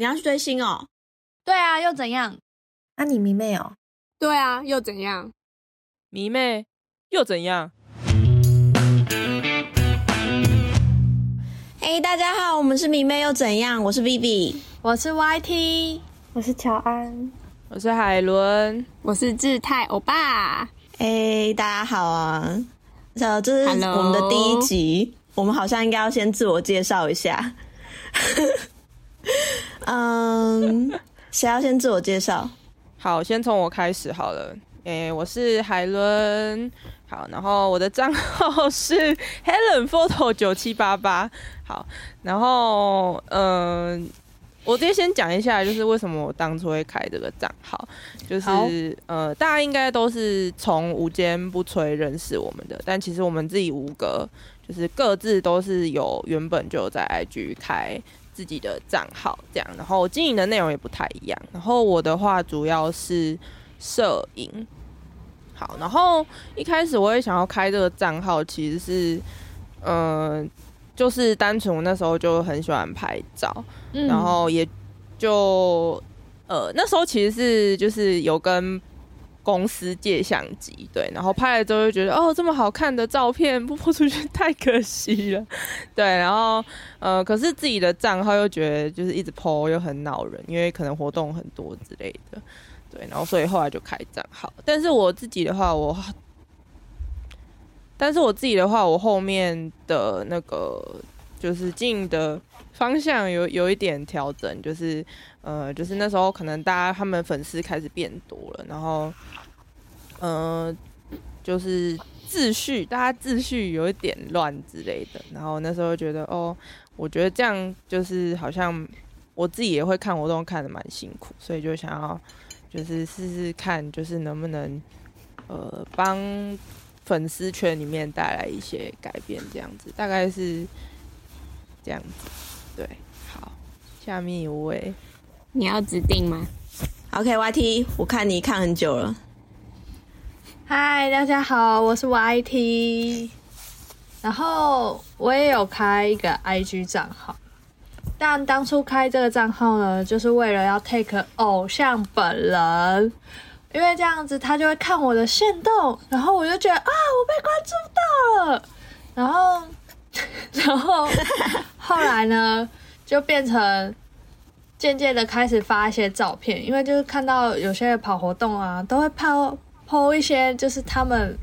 你要去追星哦？对啊，又怎样？那你迷妹哦？对啊，又怎样？迷妹又怎样？嘿，大家好，我们是迷妹又怎样？我是 Vivi，我是 YT，我是乔安，我是海伦，我是志泰欧巴。哎，大家好啊！这这是我们的第一集，我们好像应该要先自我介绍一下。嗯，谁要先自我介绍？好，先从我开始好了。诶，我是海伦。好，然后我的账号是 Helen Photo 九七八八。好，然后嗯，我直接先讲一下，就是为什么我当初会开这个账号，就是呃，大家应该都是从无坚不摧认识我们的，但其实我们自己五个就是各自都是有原本就在 IG 开。自己的账号这样，然后经营的内容也不太一样。然后我的话主要是摄影。好，然后一开始我也想要开这个账号，其实是，嗯，就是单纯我那时候就很喜欢拍照，然后也就，呃，那时候其实是就是有跟。公司借相机，对，然后拍了之后就觉得，哦，这么好看的照片不播出去太可惜了，对，然后呃，可是自己的账号又觉得就是一直 po 又很恼人，因为可能活动很多之类的，对，然后所以后来就开账号。但是我自己的话，我，但是我自己的话，我后面的那个就是经营的方向有有一点调整，就是呃，就是那时候可能大家他们粉丝开始变多了，然后。嗯，就是秩序，大家秩序有一点乱之类的。然后那时候觉得，哦，我觉得这样就是好像我自己也会看活动，看的蛮辛苦，所以就想要就是试试看，就是能不能呃帮粉丝圈里面带来一些改变，这样子大概是这样子。对，好，下面一位，你要指定吗？OK，YT，我看你看很久了。嗨，大家好，我是 YT，然后我也有开一个 IG 账号，但当初开这个账号呢，就是为了要 take 偶像本人，因为这样子他就会看我的线动，然后我就觉得啊，我被关注到了，然后，然后后来呢，就变成渐渐的开始发一些照片，因为就是看到有些跑活动啊，都会抛抛一些就是他们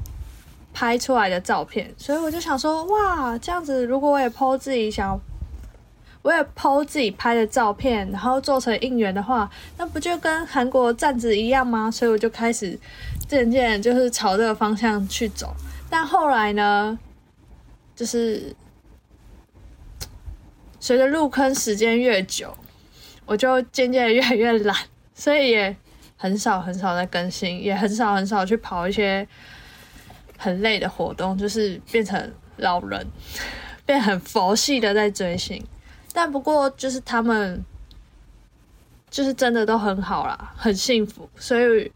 拍出来的照片，所以我就想说，哇，这样子如果我也抛自己想，我也剖自己拍的照片，然后做成应援的话，那不就跟韩国站子一样吗？所以我就开始渐渐就是朝这个方向去走。但后来呢，就是随着入坑时间越久，我就渐渐越来越懒，所以也。很少很少在更新，也很少很少去跑一些很累的活动，就是变成老人，变很佛系的在追星。但不过就是他们，就是真的都很好啦，很幸福，所以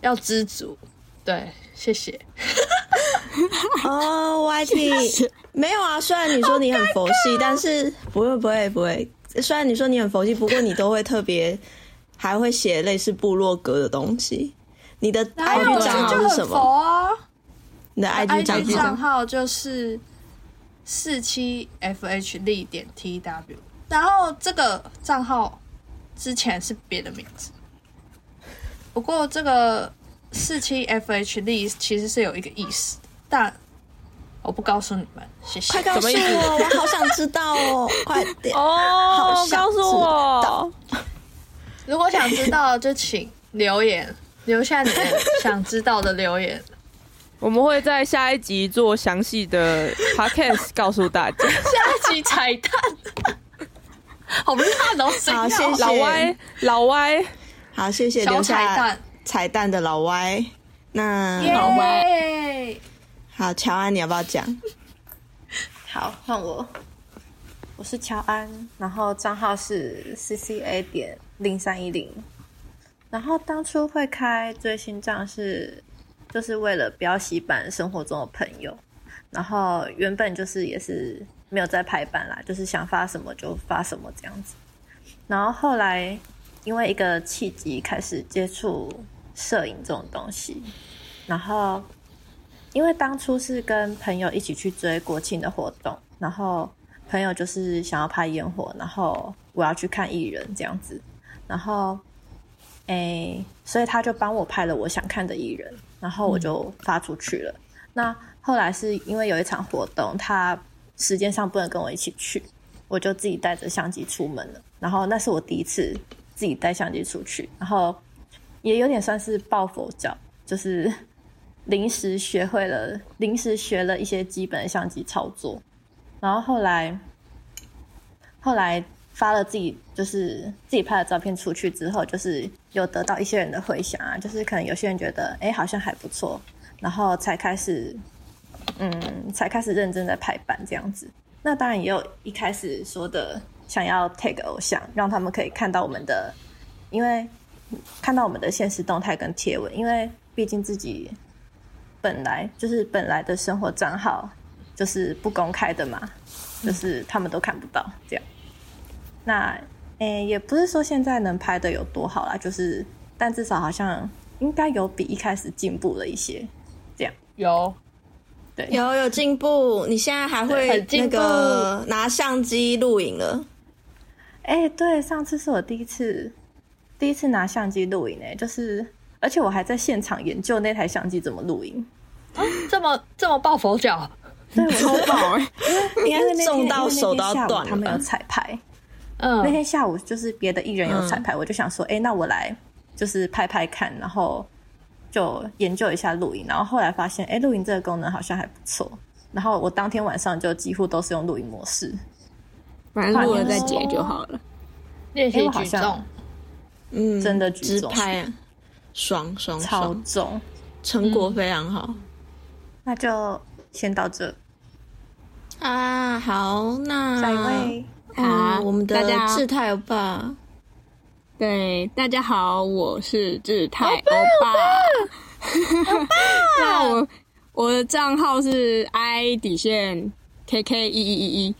要知足。对，谢谢。哦，YT 没有啊。虽然你说你很佛系，但是不会不会不会。虽然你说你很佛系，不过你都会特别。还会写类似部落格的东西。你的 IG 账号是什么？你的 IG 账号就是四七 FH 力点 TW。然后这个账号之前是别的名字，不过这个四七 FH 力其实是有一个意思，但我不告诉你们。谢谢。快告诉我，我好想知道哦！快点哦，告诉我。如果想知道，就请留言，留下你们 想知道的留言。我们会在下一集做详细的 podcast 告诉大家。下一集彩蛋，好烂哦！好，谢谢老歪，老歪，好，谢谢留下彩蛋的老歪。那老歪，好，乔安，你要不要讲？好，换我。我是乔安，然后账号是 C C A 点。零三一零，然后当初会开追星账是，就是为了标洗版生活中的朋友，然后原本就是也是没有在排版啦，就是想发什么就发什么这样子，然后后来因为一个契机开始接触摄影这种东西，然后因为当初是跟朋友一起去追国庆的活动，然后朋友就是想要拍烟火，然后我要去看艺人这样子，然后诶，所以他就帮我拍了我想看的艺人，然后我就发出去了。那后来是因为有一场活动，他时间上不能跟我一起去，我就自己带着相机出门了。然后那是我第一次自己带相机出去，然后也有点算是抱佛脚，就是临时学会了，临时学了一些基本的相机操作。然后后来后来发了自己就是自己拍的照片出去之后，就是有得到一些人的回响啊，就是可能有些人觉得哎好像还不错，然后才开始嗯才开始认真的排版这样子。那当然也有一开始说的想要 take 偶像，让他们可以看到我们的，因为看到我们的现实动态跟贴文，因为毕竟自己本来就是本来的生活账号就是不公开的嘛，就是他们都看不到这样。那诶、也不是说现在能拍的有多好啦，就是但至少好像应该有比一开始进步了一些。这样有对，有有进步，你现在还会那个拿相机录影了。哎、对，上次是我第一次第一次拿相机录影，哎，就是而且我还在现场研究那台相机怎么录影。这么这么抱佛脚，对，我超抱哎！应该因为那天是重到手都要天下午断了他们有？彩排，嗯那，天下午就是别的艺人有彩排，我就想说，哎、那我来就是拍拍看，然后就研究一下录影，然后后来发现，哎、录影这个功能好像还不错。然后我当天晚上就几乎都是用录影模式，反正录了再截就好了。练习举重，嗯，真的举重直拍啊，爽爽超，重。成果非常好。那就先到这，啊，好，那下一位。啊，好我们的大家志泰欧巴，对，大家好，我是志泰欧巴。那我我的账号是 i 底线 kk 一一一一。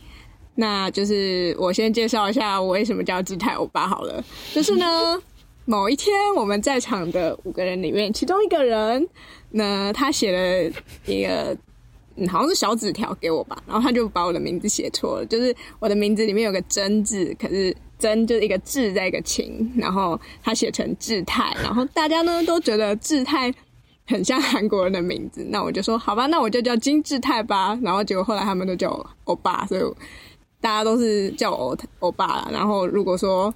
那就是我先介绍一下我为什么叫志泰欧巴好了。就是呢，某一天我们在场的五个人里面，其中一个人那，他写了一个嗯，好像是小纸条给我吧，然后他就把我的名字写错了，就是我的名字里面有个真字，可是真就是一个志在一个晴，然后他写成志泰，然后大家呢都觉得志泰很像韩国人的名字，那我就说好吧，那我就叫金志泰吧，然后结果后来他们都叫我欧巴，所以大家都是叫我欧欧巴啦，然后如果说。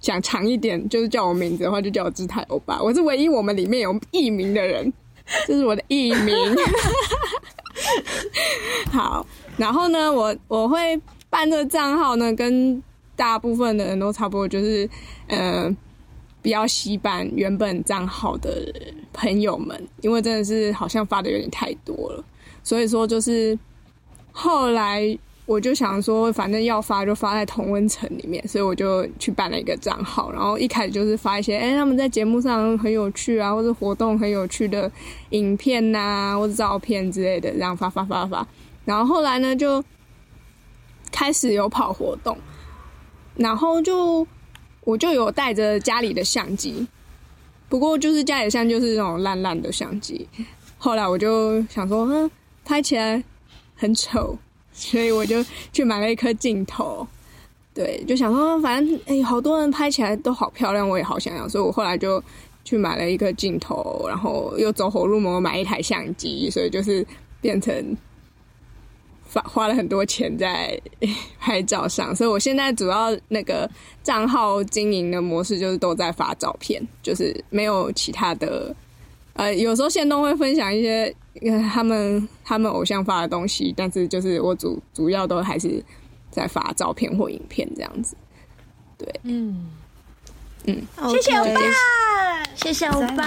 想长一点，就是叫我名字的话，就叫我志泰欧巴。我是唯一我们里面有艺名的人，这是我的艺名。好，然后呢，我我会办这个账号呢，跟大部分的人都差不多，就是呃，比较稀办原本账号的朋友们，因为真的是好像发的有点太多了，所以说就是后来我就想说，反正要发就发在同温层里面，所以我就去办了一个账号，然后一开始就是发一些，哎、他们在节目上很有趣啊，或者活动很有趣的影片呐、或者照片之类的，这样发发发发。然后后来呢，就开始有跑活动，然后就我就有带着家里的相机，不过就是家里相就是那种烂烂的相机。后来我就想说，嗯，拍起来很丑，所以我就去买了一颗镜头。对，就想说，反正哎、好多人拍起来都好漂亮，我也好想要，所以我后来就去买了一个镜头，然后又走火入魔买一台相机，所以就是变成花花了很多钱在 拍照上，所以我现在主要那个账号经营的模式就是都在发照片，就是没有其他的。呃，有时候线动会分享一些呃他们他们偶像发的东西，但是就是我主主要都还是在发照片或影片这样子。对。嗯。嗯，谢谢欧巴，谢谢欧巴，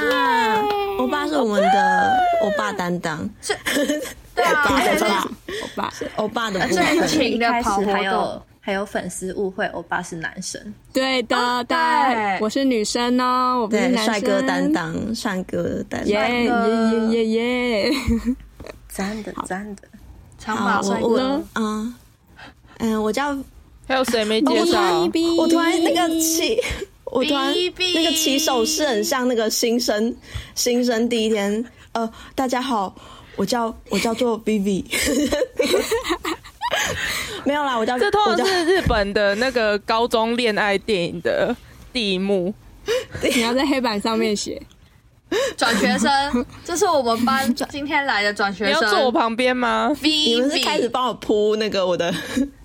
欧巴是我们的欧巴担当，对啊，欧巴。欧巴欧巴，欧巴的部最分。近一开始跑活动还有粉丝误会欧巴是男生，对的，对对，我是女生哦，我不是对，男生。帅哥担，当，帅哥担耶当。耶耶耶耶！真的真的。长好，发帅哥我我，嗯嗯，我叫还有谁没介绍？我突然那个起，我突然那个起手是很像那个新生新生第一天。呃，大家好，我叫我叫做 Vivi，没有啦，我叫这通常是日本的那个高中恋爱电影的第一幕。你要在黑板上面写，转学生，这是我们班今天来的转学生。你要坐我旁边吗？你们是开始帮我铺那个我的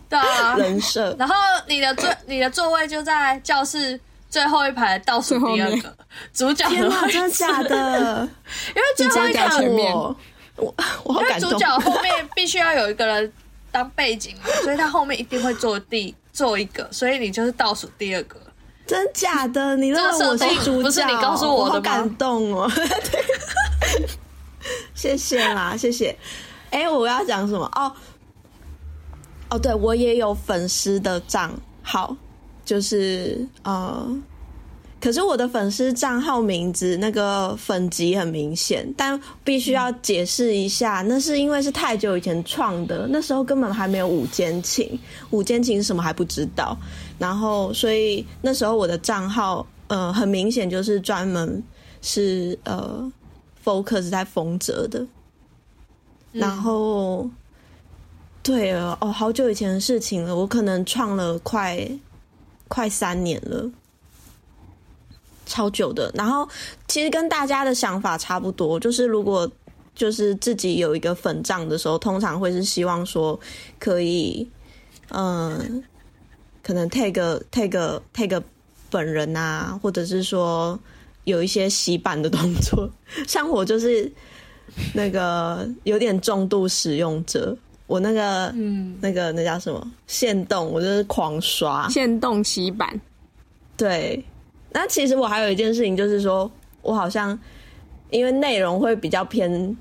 对啊，人设，然后你的座你的座位就在教室最后一排倒数第二个主角天哪，的位置，真的假的？因为最后一排前面我，我我好因为感动。主角后面必须要有一个人当背景嘛，所以他后面一定会做第做一个，所以你就是倒数第二个。真假的？你认为我这个设定是主角？不是你告诉我的吗好感动哦！对 谢谢啦，谢谢。哎、我要讲什么？哦哦，对我也有粉丝的账号，就是呃，可是我的粉丝账号名字那个粉级很明显，但必须要解释一下，那是因为是太久以前创的，那时候根本还没有五间情，五间情什么还不知道，然后所以那时候我的账号呃很明显就是专门是呃 focus 在丰泽的，然后。对了，哦，好久以前的事情了，我可能创了快快三年了，超久的。然后其实跟大家的想法差不多，就是如果就是自己有一个粉账的时候，通常会是希望说可以，嗯、可能 take take take 本人啊，或者是说有一些洗版的动作。像我就是那个有点重度使用者，我那个嗯，那个那叫什么限动，我就是狂刷。限动洗版，对，那其实我还有一件事情，就是说我好像因为内容会比较偏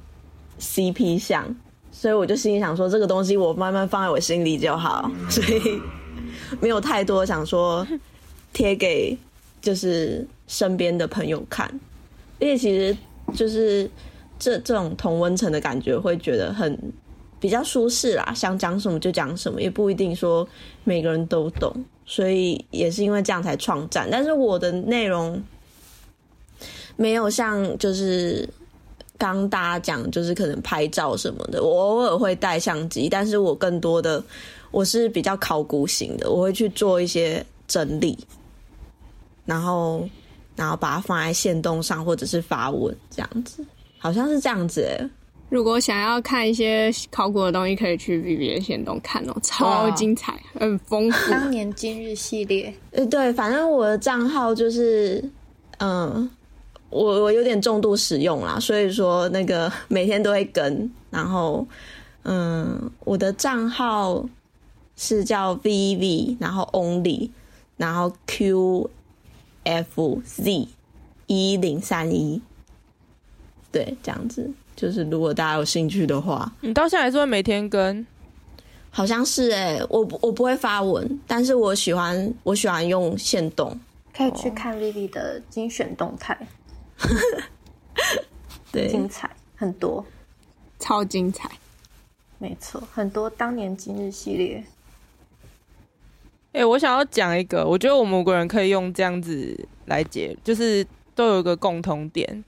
CP 向，所以我就心里想说，这个东西我慢慢放在我心里就好，所以没有太多想说贴给就是身边的朋友看，因为其实就是这这种同温层的感觉，会觉得很比较舒适啦，想讲什么就讲什么，也不一定说每个人都懂，所以也是因为这样才创站。但是我的内容没有像就是刚大家讲，就是可能拍照什么的，我偶尔会带相机，但是我更多的我是比较考古型的，我会去做一些整理，然后然后把它放在线动上或者是发文这样子，好像是这样子哎、如果想要看一些考古的东西，可以去 V V 的线动看哦，超精彩，很丰富。当年今日系列，呃，对，反正我的账号就是，嗯，我我有点重度使用啦，所以说那个每天都会跟，然后，嗯，我的账号是叫 VV，然后 Only，然后 QFZ 一零三一，对，这样子，就是如果大家有兴趣的话，你到现在还是会每天跟？好像是哎、我不我不会发文，但是我喜欢我喜欢用线动。可以去看 Vivi 的精选动态，对，精彩很多，超精彩，没错，很多当年今日系列。哎、我想要讲一个，我觉得我们五个人可以用这样子来解，就是都有一个共同点，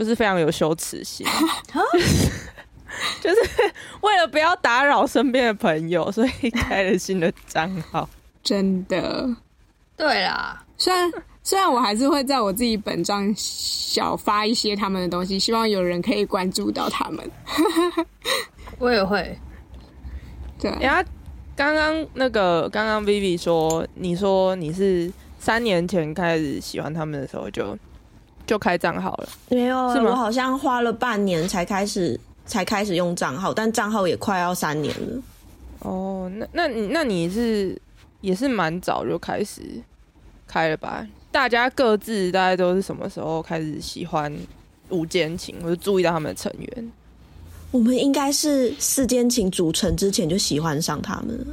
就是非常有羞耻心，就是为了不要打扰身边的朋友，所以开了新的账号。真的。对啦，虽然虽然我还是会在我自己本账小发一些他们的东西，希望有人可以关注到他们。我也会。对，然后，刚刚那个刚刚 Vivi 说，你说你是三年前开始喜欢他们的时候就就开账号了，没有，是我好像花了半年才开始才开始用账号，但账号也快要三年了。哦，那那你那你是也是蛮早就开始开了吧？大家各自大概都是什么时候开始喜欢五间情，或者注意到他们的成员？我们应该是四间情组成之前就喜欢上他们了，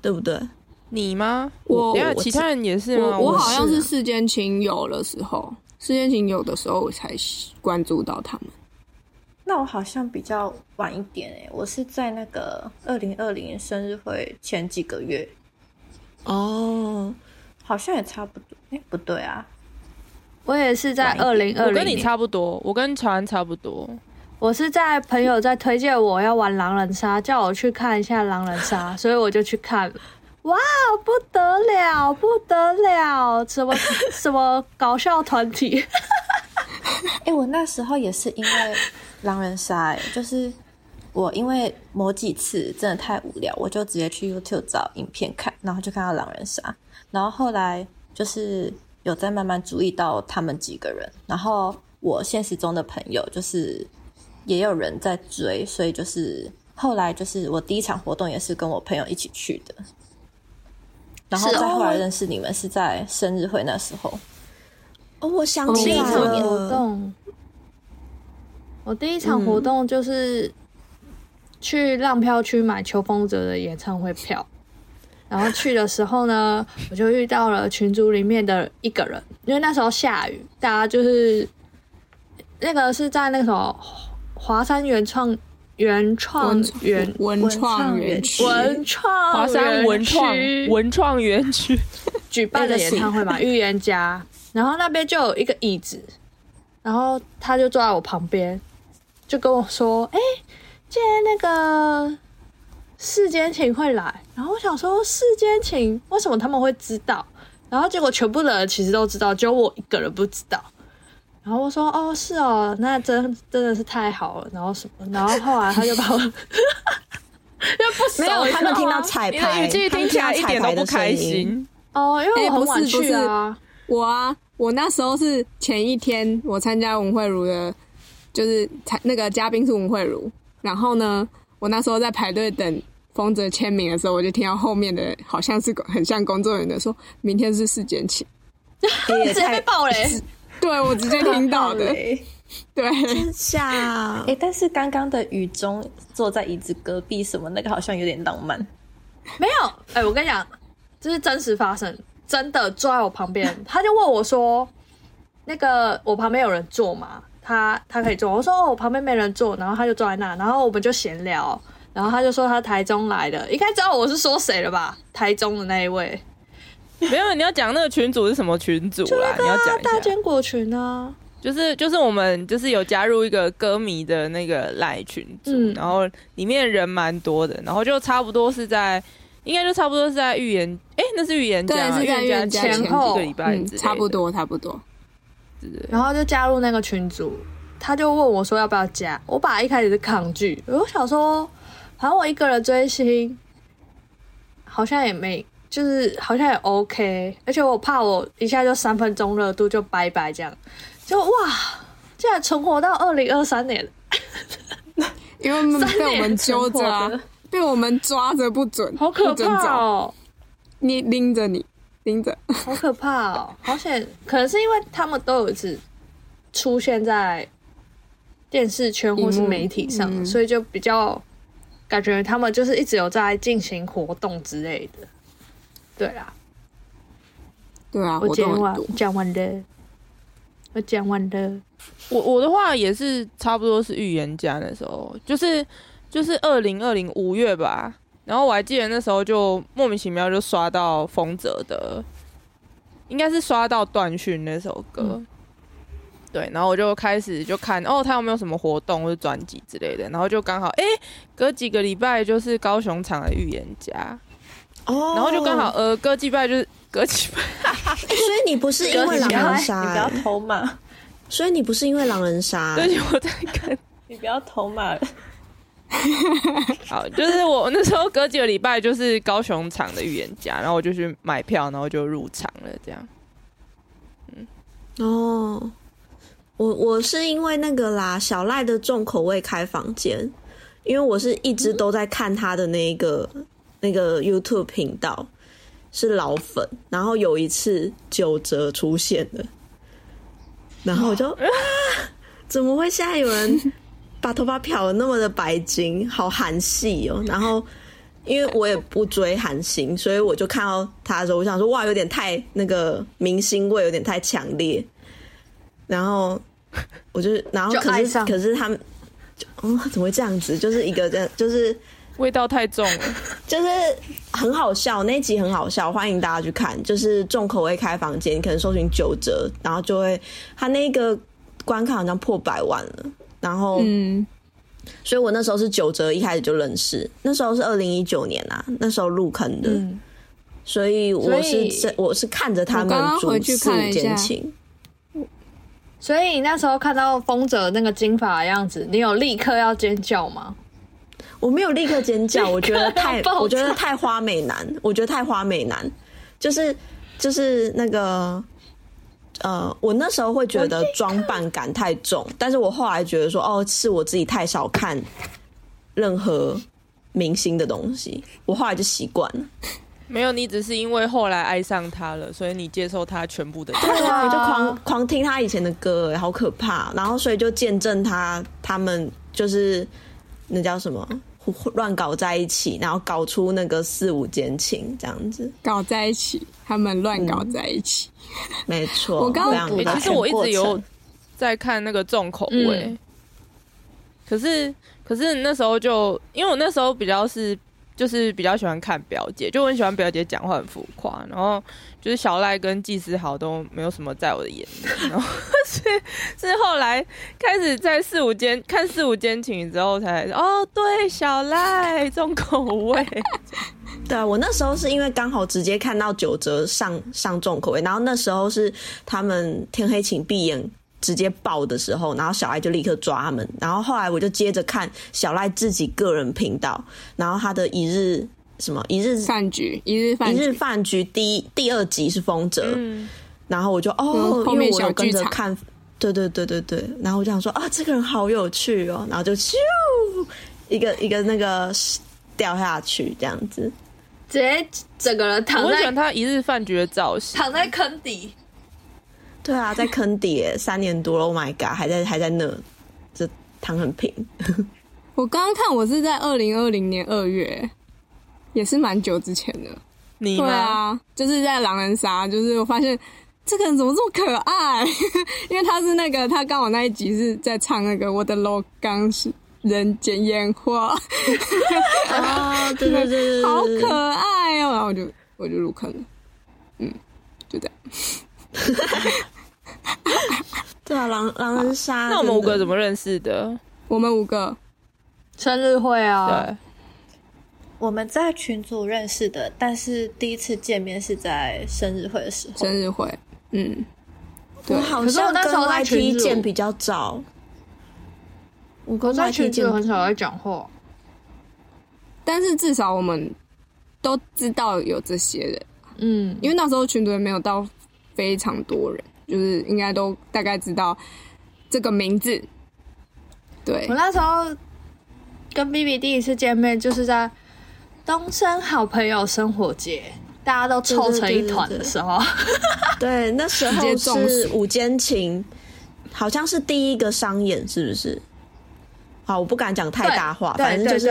对不对？你吗？我等一下其他人也是吗？我好像是世间情有的时候，世间情有的时候我才关注到他们。那我好像比较晚一点诶，我是在那个二零二零生日会前几个月，哦，好像也差不多。哎，不对啊，我也是在二零二零，我跟你差不多，我跟乔安差不多。我是在朋友在推荐我要玩狼人杀，叫我去看一下狼人杀，所以我就去看了。哇，不得了，不得了，什么 什么搞笑团体？哎，我那时候也是因为狼人杀，就是我因为某几次真的太无聊，我就直接去 YouTube 找影片看，然后就看到狼人杀，然后后来就是有在慢慢注意到他们几个人，然后我现实中的朋友就是也有人在追，所以就是后来就是我第一场活动也是跟我朋友一起去的，然后再后来认识你们是在生日会那时候。哦，我想起来第一场活了，动，我第一场活动就是去浪票区买秋风泽的演唱会票，然后去的时候呢，我就遇到了群组里面的一个人，因为那时候下雨，大家就是那个是在那个什么华山原创原创文园文创园区，文创华山文创文创园区，举办的演唱会嘛，预言家，然后那边就有一个椅子，然后他就坐在我旁边，就跟我说：“哎、今天那个世间情会来。”然后我想说，世间情为什么他们会知道？然后结果全部的人其实都知道，只有我一个人不知道。然后我说：“哦，是哦，那真真的是太好了。”然后什么？然后后来他就把我，因为不没有，他们听到彩排，语气听起来一点都不开心。哦，因为我不是晚去啊。我啊，我那时候是前一天我参加文慧茹的，就是参那个嘉宾是文慧茹，然后呢，我那时候在排队等丰泽签名的时候，我就听到后面的好像是很像工作人员的说，明天是世间情，也直接被太爆雷。对我直接听到的，对，对，真假哎、？但是刚刚的雨中坐在椅子隔壁什么那个好像有点浪漫。没有，哎、我跟你讲，这是真实发生，真的坐在我旁边，他就问我说：“那个我旁边有人坐吗？他他可以坐。”我说：“哦，我旁边没人坐。”然后他就坐在那，然后我们就闲聊，然后他就说他台中来的，应该知道我是说谁了吧？台中的那一位，没有，你要讲那个群组是什么群组啦？你要讲一大，坚果群啊，就是就是我们就是有加入一个歌迷的那个赖群组，嗯。然后里面人蛮多的，然后就差不多是在，应该就差不多是在预言，哎、那是预言对家，是在预言家家前后一个礼拜差不，多差不多，然后就加入那个群组，他就问我说要不要加，我本来一开始是抗拒，我想说，反正我一个人追星，好像也没，就是好像也 OK，而且我怕我一下就三分钟热度就拜拜这样，就哇，竟然存活到二零二三年，因为我被我们揪着被我们抓着不准，好可怕哦，你拎着你拎着，好可怕哦，好险，可能是因为他们都有一次出现在电视圈或是媒体上，嗯。所以就比较感觉他们就是一直有在进行活动之类的。对啦，对啊，我讲完讲完了，我讲完了。我我的话也是差不多是预言家那时候，就是就是二零二零五月吧，然后我还记得那时候就莫名其妙就刷到丰泽的，应该是刷到断讯那首歌，对，然后我就开始就看哦，他有没有什么活动或者专辑之类的，然后就刚好哎、隔几个礼拜就是高雄场的预言家，哦，然后就刚好呃隔几拜就是隔几拜，所以你不是因为狼人你杀、不要欸偷骂，所以你不是因为狼人杀、对我在看。你不要偷嘛。好，就是我那时候隔几个礼拜就是高雄场的预言家，然后我就去买票，然后就入场了，这样。哦，我我是因为那个啦，小赖的重口味开房间，因为我是一直都在看他的那个、那个 YouTube 频道，是老粉，然后有一次九折出现了，然后我就 啊，怎么会现在有人把头发漂的那么的白金，好韩系哦，然后。因为我也不追韩星，所以我就看到他的时候，我想说哇，有点太那个明星味，有点太强烈。然后我就，然后可是可是他们哦，怎么会这样子？就是一个这样就是味道太重了。就是很好笑，那一集很好笑，欢迎大家去看。就是重口味开房间，你可能搜寻九折，然后就会他那个观看好像破百万了，然后嗯，所以我那时候是九折一开始就认识，那时候是二零一九年啊，那时候入坑的，嗯，所以我是以这我是看着他们刚回去煮四五看了一下间情，所以你那时候看到风泽那个金发的样子，你有立刻要尖叫吗？我没有立刻尖叫，我觉得太 我觉得太花美男，我觉得太花美男，就是就是那个。呃，我那时候会觉得装扮感太重，但是我后来觉得说，哦，是我自己太少看任何明星的东西，我后来就习惯了。没有，你只是因为后来爱上他了，所以你接受他全部的。对啊，就狂狂听他以前的歌，哎，好可怕。然后所以就见证他他们就是那叫什么胡乱搞在一起，然后搞出那个四五间情这样子。搞在一起，他们乱搞在一起。没错，我刚非常哎、的其实我一直有在看那个重口味，嗯可是可是那时候就因为我那时候比较是就是比较喜欢看表姐，就很喜欢表姐讲话很浮夸，然后就是小赖跟季思豪都没有什么在我的眼里，然后 是是后来开始在四五间看四五间情之后才哦对小赖重口味，对啊，我那时候是因为刚好直接看到九折上上重口味，然后那时候是他们天黑请闭眼直接爆的时候，然后小赖就立刻抓他们，然后后来我就接着看小赖自己个人频道，然后他的一日什么一日饭局，一日饭一日局，饭局第一第二集是风泽，嗯，然后我就哦，嗯后面因为我有跟着看，对对对对对，然后我就想说啊，这个人好有趣哦，然后就咻一个一个那个掉下去这样子，直接整个人躺在我很喜欢他一日饭局的造型，躺在坑底，对啊，在坑底，三年多了，Oh my god，还在还在那，这躺很平，我刚刚看我是在二零二零年二月，也是蛮久之前的。你对？啊，就是在狼人杀，就是我发现这个人怎么这么可爱，因为他是那个他刚好那一集是在唱那个我的楼刚是人间烟火，啊，对对对对，对好可爱哦，然后我就我就入坑了，嗯，就这样。狼狼人杀，那我们五个怎么认识的？我们五个。生日会啊，对，我们在群组认识的，但是第一次见面是在生日会的时候。生日会，嗯，对我好像跟那时候在 YT 群见比较早，我跟我在 YT 群见组很少在讲话，但是至少我们都知道有这些人，嗯，因为那时候群组也没有到非常多人，就是应该都大概知道这个名字。对。我，那时候跟 B B 第一次见面，就是在东升好朋友生活节，大家都凑成一团的时候，对，那时候是午间情，好像是第一个商演，是不是？好，我不敢讲太大话，反正就是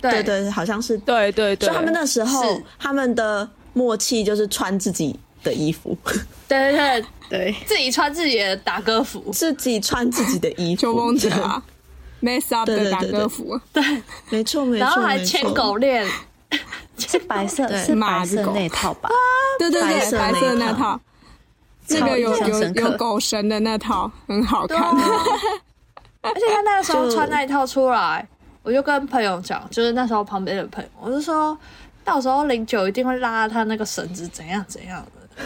对对对。对，好像是。对对对。所以，他们那时候他们的默契就是穿自己的衣服，对对对，对，自己穿自己的打歌服，自己穿自己的衣服，秋风者啊，mess up 的打对对对。对歌服，没错没错，然后还牵狗链，是白色，对。是白色马子狗。那套吧？对对对，白色白色那套。那套，那个有有有狗神的那套很好看，而且他那个时候穿那一套出来，我就跟朋友讲，就是那时候旁边的朋友，我就说到时候零九一定会拉他那个绳子怎样怎样的，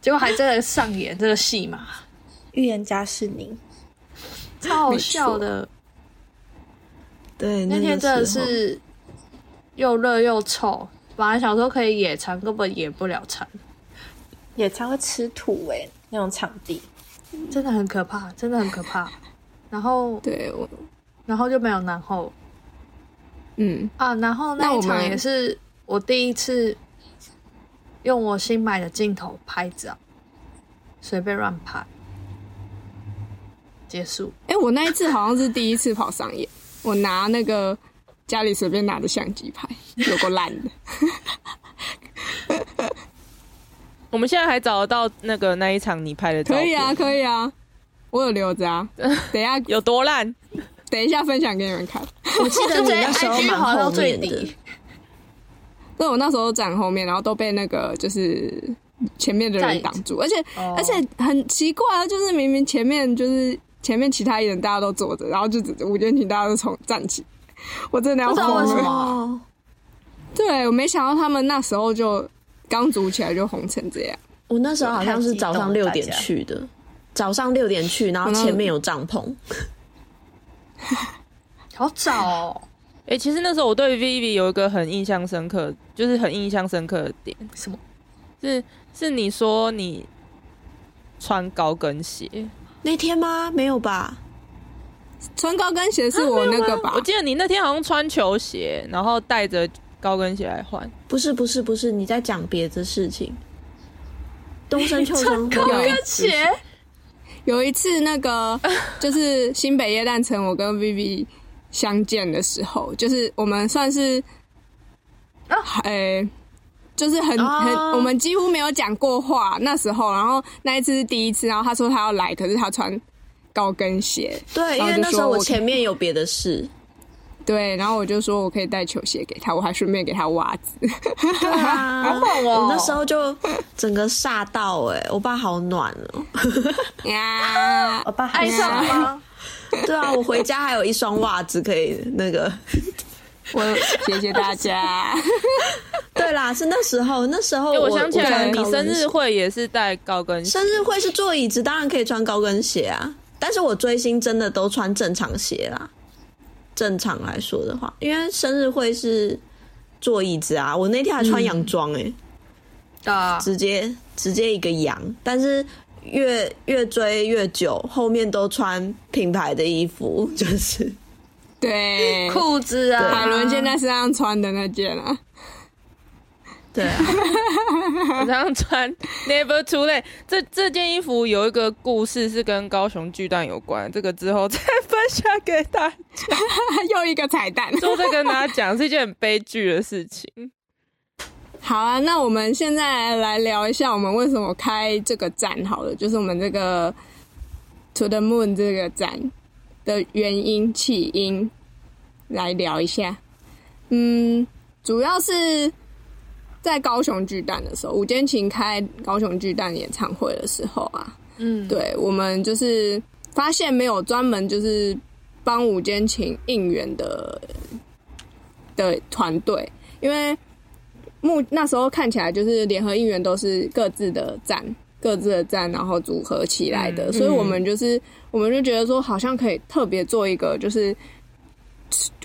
结果还真的上演这个戏嘛，预言家是你，超好笑的。对，那天真的是又热又臭，本来想说可以野餐，根本野不了餐，野餐会吃土哎、那种场地。真的很可怕，真的很可怕。然后，对我。然后就没有然后。嗯，啊，然后那一场也是我第一次用我新买的镜头拍照，随便乱拍，结束。哎、我那一次好像是第一次跑商业，我拿那个家里随便拿的相机拍，有够烂的。我们现在还找得到那个那一场你拍的照片，可以啊，可以啊，我有留着啊。等一下 有多烂？等一下分享给你们看。我记得你那时候后到最面的底，所以我那时候站后面，然后都被那个就是前面的人挡住，而且、哦而且很奇怪啊，就是明明前面就是前面其他艺人大家都坐着，然后就只吴建廷大家都从站起，我真的要疯了。对，我没想到他们那时候就刚组起来就红成这样。我那时候好像是早上六点去的，早上六点去，然后前面有帐篷。好早哦，哎、其实那时候我对 Vivi 有一个很印象深刻，就是很印象深刻的点，什么？是是你说你穿高跟鞋，那天吗？没有吧？穿高跟鞋是我那个吧？我记得你那天好像穿球鞋，然后带着高跟鞋来换。不是，不是，不是，你在讲别的事情。东升 秋生高跟鞋，有一次那个就是新北夜诞城，我跟 Vivi 相见的时候，就是我们算是啊呃、就是很哦很，我们几乎没有讲过话那时候。然后那一次是第一次，然后他说他要来，可是他穿高跟鞋，对，因为那时候我前面有别的事。对，然后我就说我可以带球鞋给他，我还顺便给他袜子。对啊，好猛哦我那时候就整个吓到哎、我爸好暖哦。呀，我爸好爱上了吗？对啊，我回家还有一双袜子可以那个。我谢谢大家。对啦，是那时候，那时候哎、我我想起来你生日会也是带高跟鞋。生日会是坐椅子，当然可以穿高跟鞋啊。但是我追星真的都穿正常鞋啦。正常来说的话，因为生日会是坐椅子啊，我那天还穿洋装哎，啊，直接直接一个洋。但是越越追越久，后面都穿品牌的衣服，就是对，裤子啊，海伦现在身上穿的那件啊，对啊，我这样穿 Never Too Late。这这件衣服有一个故事是跟高雄巨蛋有关，这个之后再分享给大家。又一个彩蛋。之后再跟大家讲，是一件很悲剧的事情。好啊，那我们现在来聊一下我们为什么开这个站好了，就是我们这个 To the Moon 这个站的原因起因来聊一下。嗯，主要是在高雄巨蛋的时候，五间琴开高雄巨蛋演唱会的时候啊，嗯，对我们就是发现没有专门就是帮五间琴应援的的团队，因为目那时候看起来就是联合应援都是各自的站。各自的站，然后组合起来的，所以我们就是，我们就觉得说，好像可以特别做一个，就是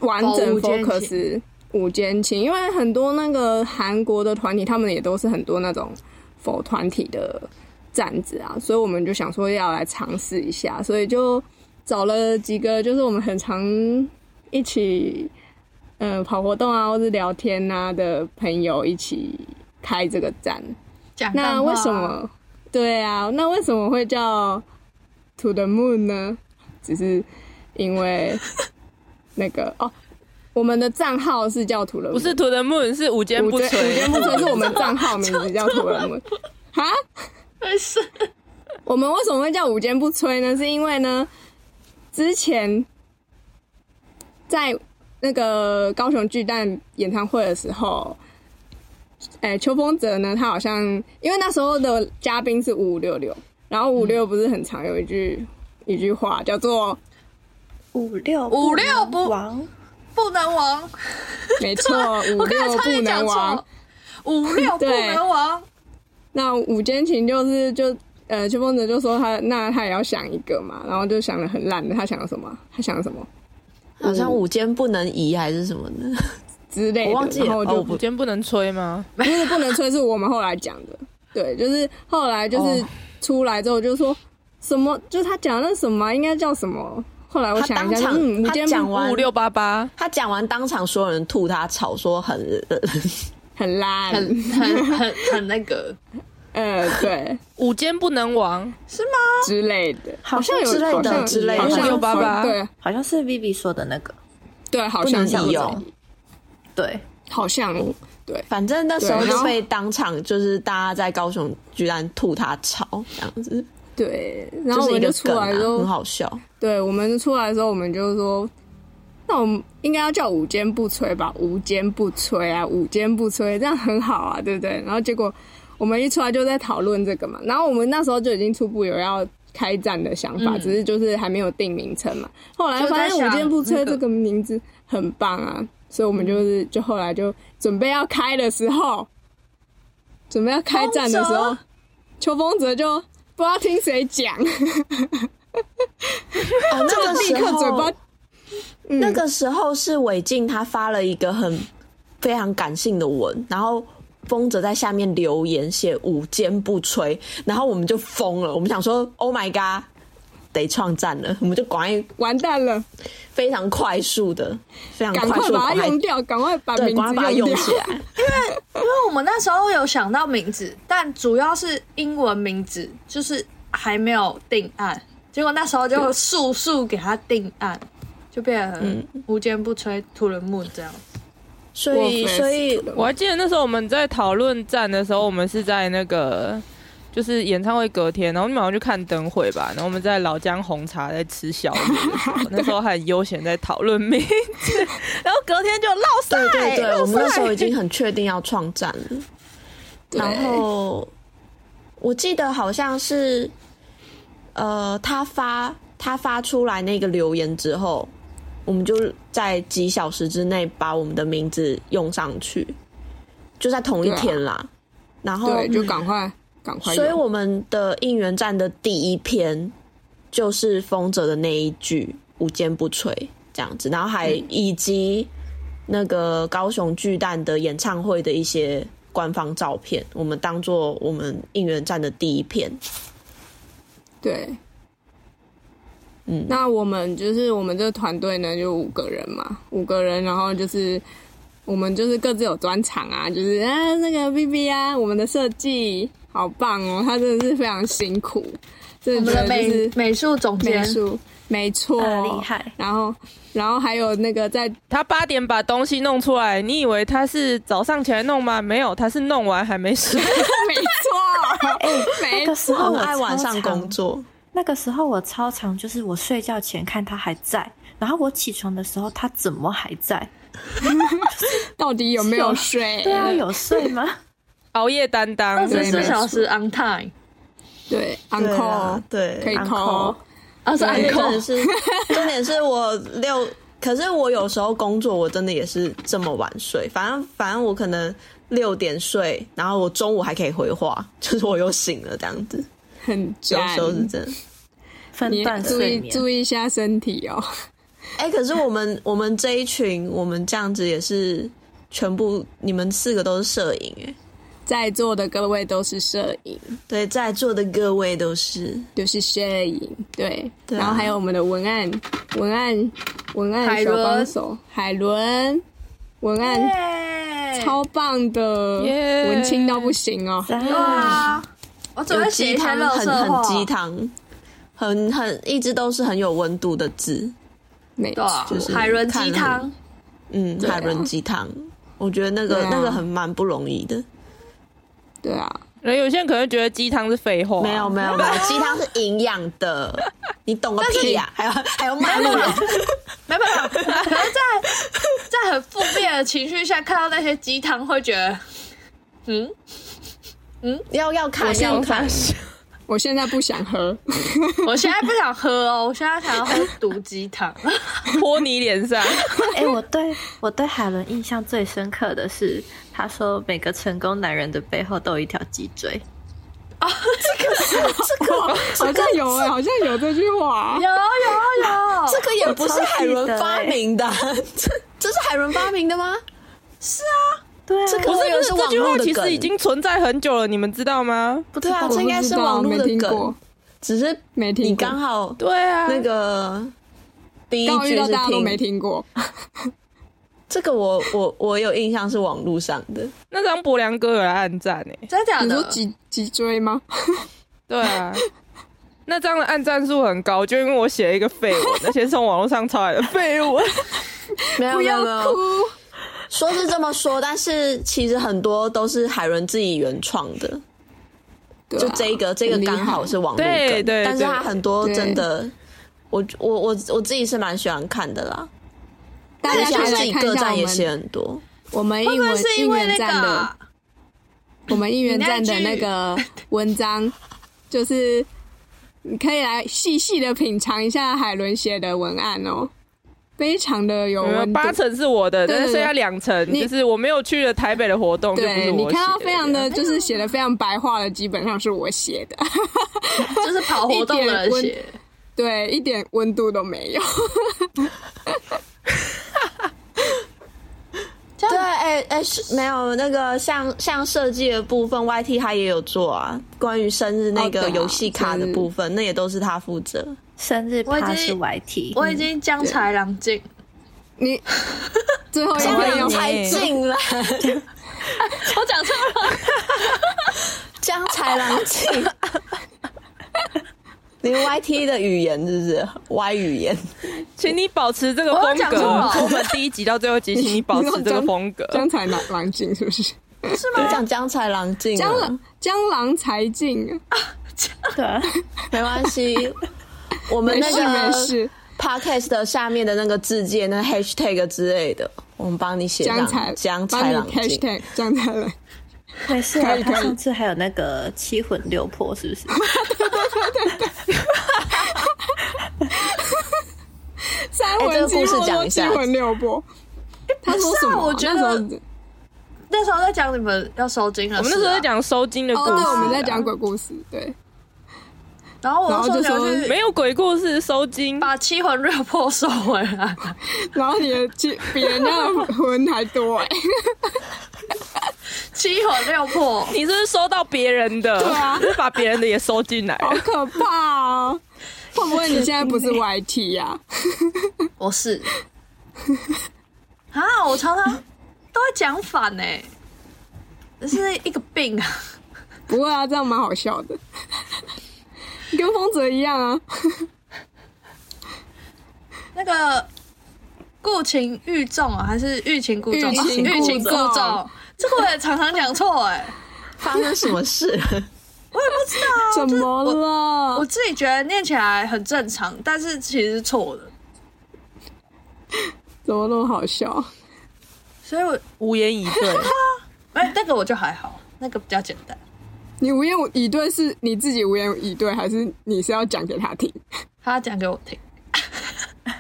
完整 focus 午间情，因为很多那个韩国的团体，他们也都是很多那种否团体的站子啊，所以我们就想说要来尝试一下，所以就找了几个就是我们很常一起嗯、呃跑活动啊，或是聊天啊的朋友一起开这个站。那为什么？对啊，那为什么会叫 To the Moon 呢？只是因为那个 哦，我们的账号是叫 To the Moon，不是 To the Moon，是午间不午间午吹间。不吹是我们 账号名字叫 To the Moon。哈，没事？我们为什么会叫午间不吹呢？是因为呢，之前在那个高雄巨蛋演唱会的时候，哎、邱风泽呢，他好像因为那时候的嘉宾是五五六六，然后五五六不是很常有一句、一句话叫做五六五六不王，不能亡，没错，五六不能亡错。，五六不能亡。那午间情就是就呃，邱风泽就说他那他也要想一个嘛，然后就想的很烂的，他想了什么？他想了什么好像午间不能移还是什么的。之类的，我忘记了然后就哦午间不能吹吗？不是不能吹，是我们后来讲的。对，就是后来就是哦出来之后就说什么，就是他讲的那什么应该叫什么？后来我想一下，嗯，午他间讲完五六八八，他讲完，当场所有人吐他吵，说很呃 很烂，很很很很那个，呃，对 午间不能亡是吗。之类的，好像有之类的好像之类的好像有5688对好像是 Vivi 说的那个，对，好不能像是移哦。对，好像对。反正那时候就被当场就是大家在高雄居然吐他槽这样子。对，然后我们就出来之后，很好笑。对，我们出来的时候，我们就说，那我们应该要叫午间不摧吧？无坚不摧啊，午间不摧，这样很好啊，对不对？然后结果我们一出来就在讨论这个嘛，然后我们那时候就已经初步有要开战的想法，嗯。只是就是还没有定名称嘛。后来发现“无坚不摧想”那个。这个名字很棒啊，所以我们就是就后来就准备要开的时候，准备要开战的时候风，邱风泽就不知道听谁讲，哦，那个立刻嘴巴。嗯。那个时候是韦静他发了一个很非常感性的文，然后风泽在下面留言写“无坚不摧”，然后我们就疯了，我们想说 “Oh my god”，得创战了，我们就赶快完蛋了，非常快速的、非常赶快速的快把它用掉，赶快把，名字快把它用。起来。因 为因为我们那时候有想到名字，但主要是英文名字，就是还没有定案。结果那时候就速速给他定案，就变成无坚不摧土人木这样。所以，所以我还记得那时候我们在讨论战的时候，我们是在那个就是演唱会隔天，然后你们好像去看灯会吧，然后我们在老姜红茶在吃宵夜 那时候还很悠闲在讨论名字，然后隔天就落赛，对对对，我们那时候已经很确定要创战了。然后我记得好像是，呃，他发他发出来那个留言之后，我们就在几小时之内把我们的名字用上去，就在同一天啦。然后，对，就赶快赶快。所以我们的应援站的第一篇就是风泽的那一句“无坚不摧”这样子，然后还以及那个高雄巨蛋的演唱会的一些官方照片，我们当做我们应援站的第一篇。对，嗯。那我们就是我们这个团队呢，就五个人嘛，五个人，然后就是我们就是各自有专长啊，就是啊那个 B B 啊，我们的设计好棒哦，他真的是非常辛苦，真的我们的美美术总监，美术，没错，呃厉害。然后然后还有那个在他八点把东西弄出来，你以为他是早上起来弄吗？没有，他是弄完还没睡。没错，哎、没那个时候很我爱晚上工作，那个时候我超常，就是我睡觉前看他还在，然后我起床的时候他怎么还在？到底有没有睡？对啊，有睡吗？熬夜担当二，十四小时 on time，对对，uncle 啊对可以 call，啊是而且 uncle 重点是，重点是我六，可是我有时候工作我真的也是这么晚睡，反正反正我可能六点睡，然后我中午还可以回话，就是我又醒了这样子，很有赞时。候是这样。分段你注意睡眠，注意一下身体哦。哎、可是我们我们这一群，我们这样子也是全部，你们四个都是摄影哎，在座的各位都是摄影，对，在座的各位都是，都是摄影，对。然后还有我们的文案，文案，文案小海伦帮手海伦，文案超棒的，耶文青到不行哦。赞对啊，我只有会写一些鸡汤，很很鸡汤，很很一直都是很有温度的字，没对啊错，就是海伦鸡汤，嗯，啊海伦鸡汤，我觉得那个、啊那个很蛮不容易的。对啊，然后有些人可能觉得鸡汤是废话，没有没有没有，鸡汤是营养的，你懂个屁呀、还有还有骂路人，没有没有，可能在在很负面的情绪下看到那些鸡汤，会觉得，嗯，要要看我要看，我现在不想喝，我现在不想喝哦，我现在想要喝毒鸡汤。泼你脸上。哎、我对我对海伦印象最深刻的是，他说每个成功男人的背后都有一条脊椎。啊，这个，这个 好像有哎，好像有这句话有。有有，这个也不是海伦发明的，这这是海伦发明的吗？对啊，这个不是不是，这句话络的梗其实已经存在很久了，你们知道吗？不对啊，我这应该是网络的听过梗，，只是没听过。你刚好对啊，那个第一句是到大家都没听听过，这个我我我有印象是网络上的，那张博良哥有来暗赞哎，真的假你说的？脊脊椎吗？对啊。那张的暗赞数很高，就因为我写了一个废文，而且是从网络上抄来的废文。没有不要没有没有，哭，说是这么说，但是其实很多都是海伦自己原创的。对啊就这一个这个刚好是网络梗，对对对但是他很多真的，我我我我自己是蛮喜欢看的啦，大家而且自己各站也写很多。我们会不会应援应是因为那援站的个啊？我们应援站的那个文章，就是你可以来细细的品尝一下海伦写的文案哦，非常的有温度。八成是我的，但是剩下两成，你就是我没有去的台北的活动，就不是对你看到非常的就是写的非常白话的，基本上是我写的，就是跑活动的人写。对，一点温度都没有。对，哎、哎、是没有那个像像设计的部分，YT 他也有做啊。关于生日那个游戏卡的部分，那也都是他负责。生日我已经趴是 YT，我已经将才郎尽，你最后一江位用才尽了，我讲错了。江才郎尽。你 YT 的语言是不是 Y 语言？请你保持这个我风格。我们第一集到最后集，请你保持 这个风格。江才郎郎静是不是？你 讲江才郎静啊，江郎江郎才尽，对啊，没关系。我们那没事没个事。podcast 的下面的那个字界，那 hashtag 之类的，我们帮你写上江才江才郎尽。hashtag 江才郎，没事啊他上次还有那个七魂六魄，是不是？三魂七魄讲一下七魂六魄。他说什么啊？我觉得那时候那时候在讲你们要收金了，我们那时候在讲收金的故哦，事我们在讲鬼故事，对，然后我然后就说说想去没有鬼故事，收金。把七魂六魄收回来，然后你的七比人家的魂还多哎，七魂六魄。你是不是收到别人的？对啊是把别人的也收进来了。好可怕啊！会不会你现在不是 YT 呀？我是 啊，我常常都会讲反呢，这是一个病啊。不会啊，这样蛮好笑的，跟丰泽一样啊。那个故情欲重啊，还是欲擒故纵？欲擒故纵，这个我也常常讲错哎。发生什么事？我也不知道怎么了？我自己觉得念起来很正常，但是其实是错的，怎么那么好笑？所以我无言以对，哎，那个我就还好，那个比较简单。你无言以对是你自己无言以对，还是你是要讲给他听？他讲给我听，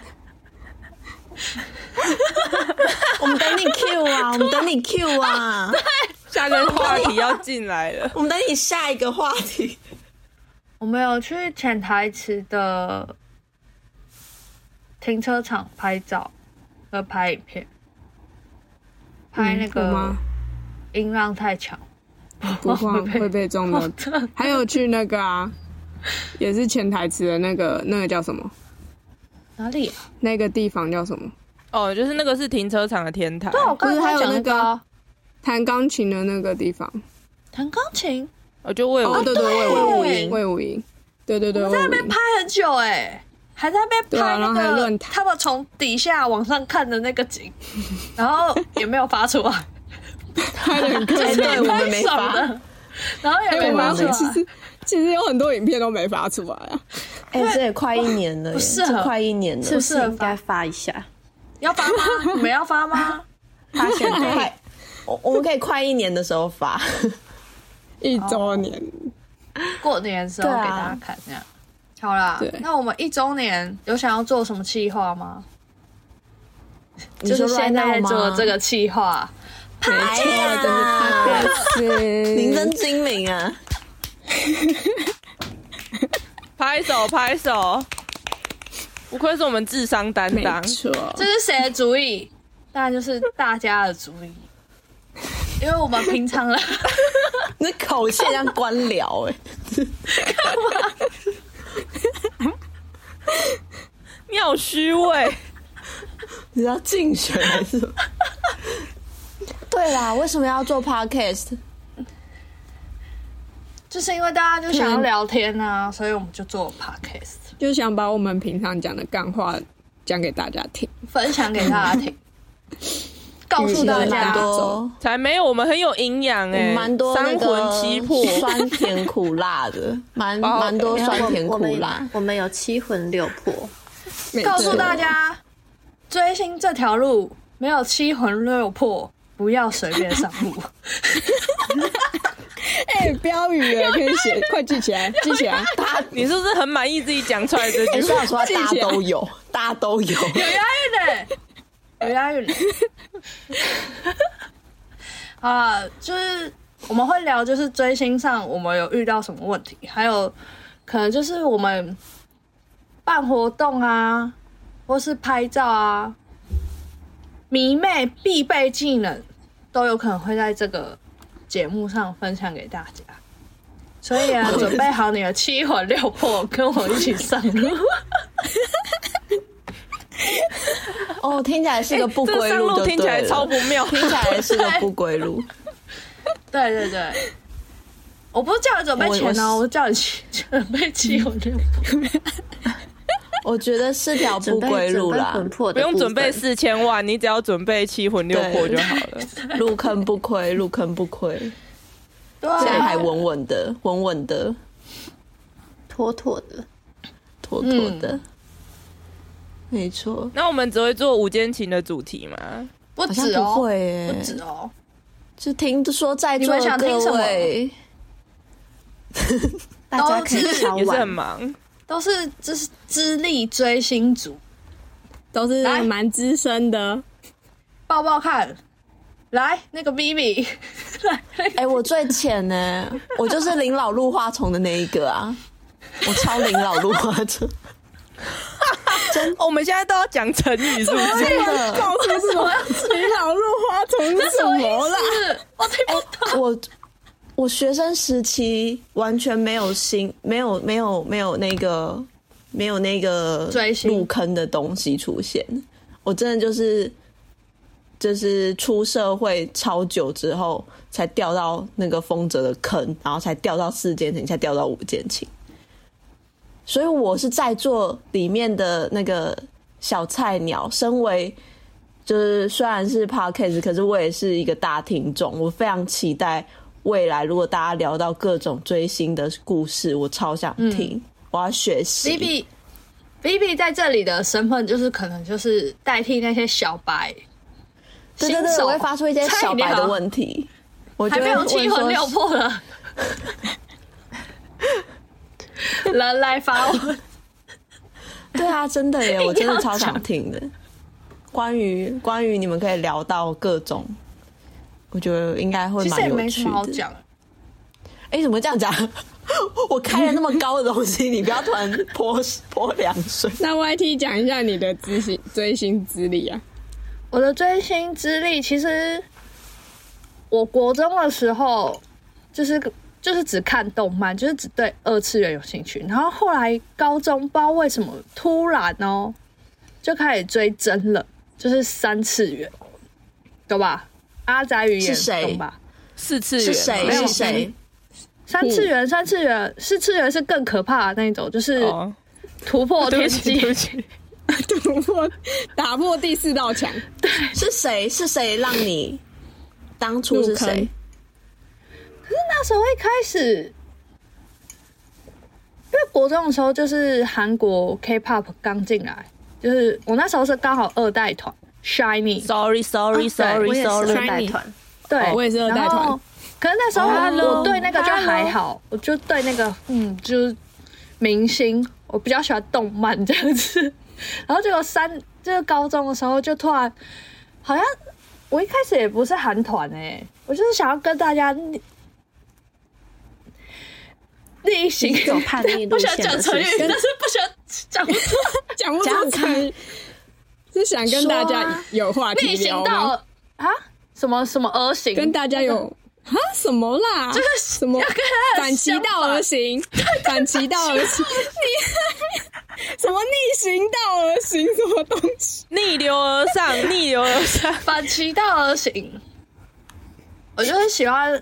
我们等你 Q 啊，我们等你 Q 啊，下个话题要进来了。我们等你下一个话题。我们有去潜台词的停车场拍照和拍影片，拍那有个吗？音浪太强，不放会被中的。还有去那个啊，也是潜台词的那个那个叫什么？哪里啊？那个地方叫什么？哦，就是那个是停车场的天台。对啊，我刚不是还才讲有那个弹钢琴的那个地方？弹钢琴，我就为我哦，对对，魏武对营，魏武营，对对对，我在那边拍很久哎、还在那边拍那个论坛他们从底下往上看的那个景，然后也没有发出来，拍的很可哎，对我怜。们没发，然后也？没发出来。其实其实有很多影片都没发出来啊。哎，这也快一年了这快一年了，是不是应该发一下？要发吗？你们要发吗？发现在 快，我我们可以快一年的时候发。一周年，过年的时候给大家看，这样。好啦，那我们一周年有想要做什么计划吗？就是现在做吗这个计划，没错，真是您真精明啊！拍手拍手，不愧是我们智商担没当。错，这是谁的主意？当然就是大家的主意，因为我们平常人 你口气像官僚哎，你好虚伪，你是要竞选还是什么？对啦，为什么要做 podcast？就是因为大家就想要聊天啊，所以我们就做 podcast，就想把我们平常讲的干话讲给大家听。分享给大家听，告诉大家，多，才没有，我们很有营养哎，蛮多三魂七魄。酸甜苦辣的，蛮哦蛮多酸甜苦辣。我们有七魂六魄，告诉大家，追星这条路没有七魂六魄，不要随便上路。哎，标语了，可以写，快记起来，记起来。你是不是很满意自己讲出来这哎，句话？说大家都有，大家都有，有押韵的，有押韵。啊，就是我们会聊，就是追星上我们有遇到什么问题，还有可能就是我们办活动啊，或是拍照啊，迷妹必备技能都有可能会在这个节目上分享给大家。所以啊，准备好你的七魂六魄，跟我一起上路。哦，听起来是个不归路，听起来超不妙。听起来是个不归路。对对对，我不是叫你准备钱哦，我叫你去准备七魂六魄。我觉得是条不归路啦，不用准备四千万，你只要准备七魂六魄就好了。入坑不亏，入坑不亏，对现在还啊，稳稳的，稳稳的，妥妥的。妥妥的，没错。那我们只会做午间情的主题吗？不止哦，会耶，不止哦。就听说在座的各位，大家可以也是很，忙。都是这是资历追星族，都是来蛮资深的。抱抱看，来那个 Vivi，来哎、我最浅呢，我就是零老入花丛的那一个啊，我超零老入花丛，哦我们现在都要讲成语，是不是？真的。告诉这种领导入花丛是什么啦？是我听不懂。我我学生时期完全没有心，没有没有没有那个没有那个入坑的东西出现。我真的就是就是出社会超久之后，才掉到那个丰泽的坑，然后才掉到四件情，才掉到五件情。所以我是在做里面的那个小菜鸟，身为就是虽然是 podcast，可是我也是一个大听众，我非常期待未来如果大家聊到各种追星的故事，我超想听，我要学习。Vivi Vivi 在这里的身份就是可能就是代替那些小白，对对我会发出一些小白的问题，我就还没有七魂六魄了。人来发问，对啊，真的耶，我真的超想 听的。关于关于你们可以聊到各种，我觉得应该会其实蛮有也没什趣的。么好讲。哎，怎么这样讲？我开了那么高的东西，你不要突然泼泼凉水。那 YT 讲一下你的追星追星资历啊？我的追星资历，其实我国中的时候就是就是只看动漫，就是只对二次元有兴趣。然后后来高中不知道为什么突然哦，就开始追真了，就是三次元，懂吧？阿宅语言是谁懂吧？四次元是谁？是谁？三次元，三次元，四次元是更可怕的那一种，就是哦，突破天际。起。突破打破第四道墙，对是谁？是谁让你当初是谁？可是？那时候一开始，因为国中的时候就是韩国 K-pop 刚进来，就是我那时候是刚好二代团 Shiny，Sorry, sorry, sorry, 我也是 sorry。二代团，对，我也是二代团。然后可是那时候哦我对那个就还好，我就对那个嗯，就是明星，我比较喜欢动漫这样子。然后结果三就是高中的时候，就突然好像我一开始也不是韩团哎，我就是想要跟大家逆逆行。走叛逆不想路线的 讲成语，但是不想讲 讲不讲出成语，是想跟大家有话题逆行聊吗？啊什么什么而行，跟大家有啊什么啦？就是什么反其道而行，反其道而行，你 什么逆行道而行，什么东西？逆流而上，逆流而上。反其道而行。我就是喜欢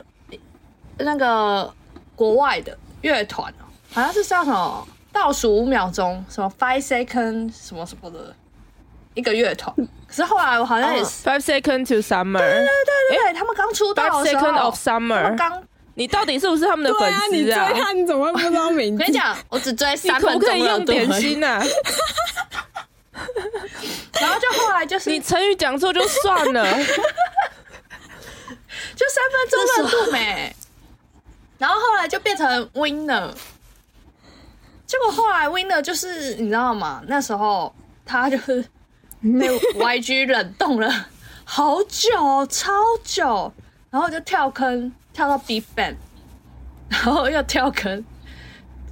那个国外的乐团哦，好像是叫什么倒数五秒钟，什么 five second 什么什么的，一个乐团，可是后来我好像也是，Five Second to Summer，对对对，他们刚出道 Five Second 候 of，Summer，刚。你到底是不是他们的对粉啊，你追丝啊？他你怎么会不知道名字？我跟你讲，我只追你三可不可分钟热以用点心啊？然后就后来就是你成语讲错就算了，就三分钟热度没，然后后来就变成 Winner，结果后来 Winner 就是你知道吗？那时候他就是 被 YG 冷冻了好久，超久，然后就跳坑跳到 Big Bang，然后又跳坑。